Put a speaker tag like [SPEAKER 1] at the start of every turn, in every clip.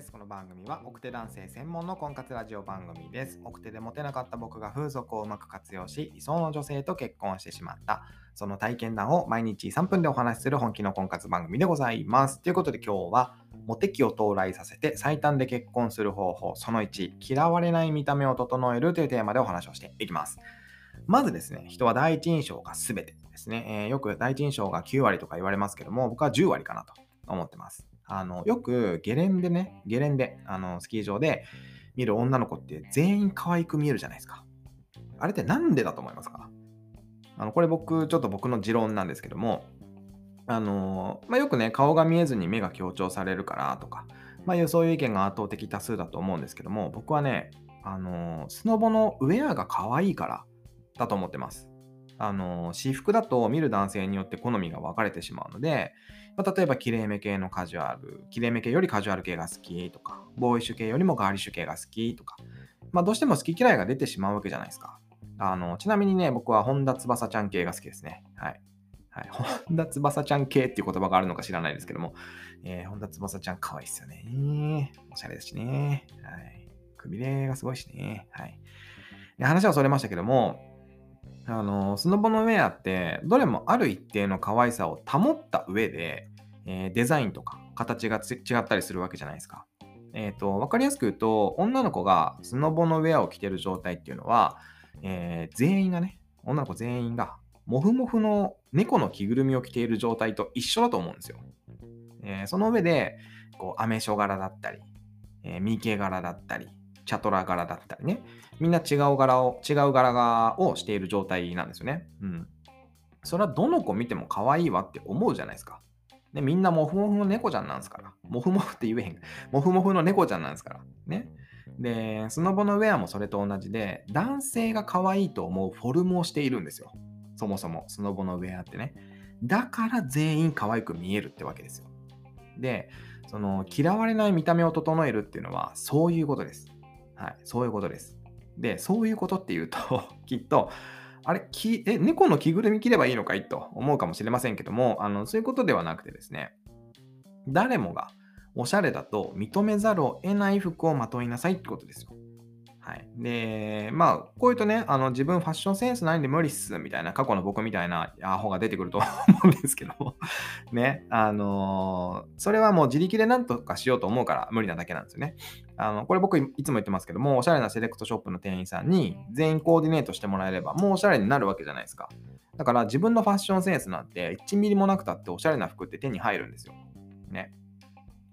[SPEAKER 1] です。この番組は奥手男性専門の婚活ラジオ番組です。奥手でモテなかった僕が風俗をうまく活用し、理想の女性と結婚してしまった、その体験談を毎日3分でお話しする本気の婚活番組でございます。ということで今日は、モテ期を到来させて最短で結婚する方法、その1、嫌われない見た目を整えるというテーマでお話をしていきます。まずですね、人は第一印象が全てですね、えー、よく第一印象が9割とか言われますけども、僕は10割かなと思ってます。あの、よくゲレンデね、ゲレンデ、あの、スキー場で見る女の子って全員可愛く見えるじゃないですか。あれってなんでだと思いますか？あの、これ僕、ちょっと僕の持論なんですけども、あの、まあ、よくね、顔が見えずに目が強調されるからとか、まあ、そういう意見が圧倒的多数だと思うんですけども、僕はね、あの、スノボのウェアが可愛いからだと思ってます。あの、私服だと見る男性によって好みが分かれてしまうので、まあ、例えば、きれいめ系のカジュアル、きれいめ系よりカジュアル系が好きとか、ボーイッシュ系よりもガーリッシュ系が好きとか、まあ、どうしても好き嫌いが出てしまうわけじゃないですか。あの、ちなみにね、僕は本田翼ちゃん系が好きですね。はい。はい、本田翼ちゃん系っていう言葉があるのか知らないですけども、えー、本田翼ちゃん可愛いっすよね。おしゃれだしね。はい。くびれがすごいしね。はい。話はそれましたけども、あの、スノボのウェアって、どれもある一定の可愛さを保った上で、えー、デザインとか形が違ったりするわけじゃないですか。え、ー、と、わかりやすく言うと、女の子がスノボのウェアを着てる状態っていうのは、えー、全員がね、女の子全員が、モフモフの猫の着ぐるみを着ている状態と一緒だと思うんですよ。えー、その上で、こう、アメショ柄だったり、えー、ミケ柄だったり、チャトラ柄だったりね、みんな違う柄を、違う柄をしている状態なんですよね。うん。それはどの子見ても可愛いわって思うじゃないですか。ね、みんなモフモフの猫ちゃんなんですから。モフモフって言えへん。モフモフの猫ちゃんなんですから。ね。で、スノボのウェアもそれと同じで、男性が可愛いと思うフォルムをしているんですよ。そもそも、スノボのウェアってね。だから全員可愛く見えるってわけですよ。で、その嫌われない見た目を整えるっていうのはそういうことです。はい、そういうことです。で、そういうことっていうと きっと、あれきえ、猫の着ぐるみ着ればいいのかいと思うかもしれませんけども、あのそういうことではなくてですね、誰もがおしゃれだと認めざるを得ない服をまといなさいってことですよ。はい。で、まあ、こういうとね、あの自分ファッションセンスないんで無理っすみたいな過去の僕みたいなアホが出てくると 思うんですけどもね、あのー、それはもう自力で何とかしようと思うから無理なだけなんですよね。あの、これ僕いつも言ってますけども、おしゃれなセレクトショップの店員さんに全員コーディネートしてもらえれば、もうおしゃれになるわけじゃないですか。だから自分のファッションセンスなんて1ミリもなくたっておしゃれな服って手に入るんですよ。ね。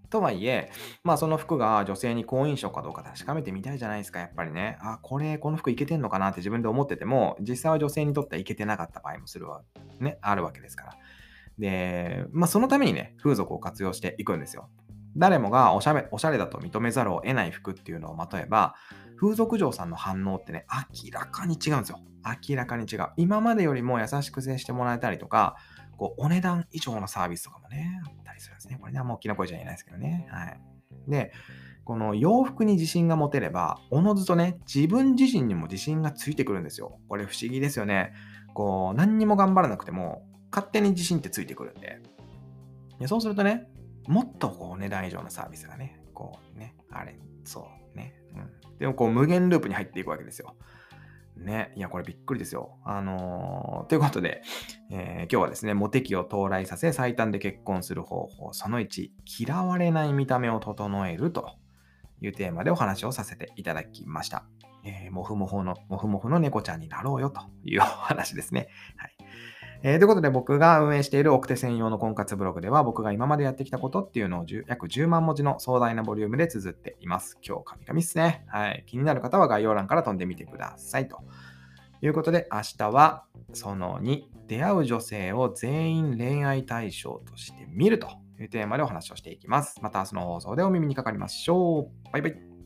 [SPEAKER 1] とはいえ、まあその服が女性に好印象かどうか確かめてみたいじゃないですか、やっぱりね。あ、これ、この服いけてんのかなって自分で思ってても、実際は女性にとってはいけてなかった場合もするわ、ね、あるわけですから。で、まあそのためにね、風俗を活用していくんですよ。誰もがおしゃれおしゃれだと認めざるを得ない服っていうのをまとえば、風俗嬢さんの反応ってね、明らかに違うんですよ。明らかに違う。今までよりも優しく接してもらえたりとか、こう、お値段以上のサービスとかもね、りするんですね。これね、あんま大きな声じゃ言えないですけどね。はい。で、この洋服に自信が持てれば、おのずとね、自分自身にも自信がついてくるんですよ。これ不思議ですよね。こう、何にも頑張らなくても、勝手に自信ってついてくるんで。でそうするとね、もっとこう値段以上のサービスがね、こうね、あれ、そうね。うん。でもこう無限ループに入っていくわけですよ。ね。いや、これびっくりですよ。あのー、ということで、えー、今日はですね、モテ期を到来させ最短で結婚する方法、その1、嫌われない見た目を整えるというテーマでお話をさせていただきました。えー、もふもふの、もふもふの猫ちゃんになろうよというお話ですね。はい。えー、ということで僕が運営している奥手専用の婚活ブログでは僕が今までやってきたことっていうのを約10万文字の壮大なボリュームで綴っています。今日神々っすね。はい。気になる方は概要欄から飛んでみてくださいと。いうことで明日はその2、出会う女性を全員恋愛対象として見るというテーマでお話をしていきます。また明日の放送でお耳にかかりましょう。バイバイ。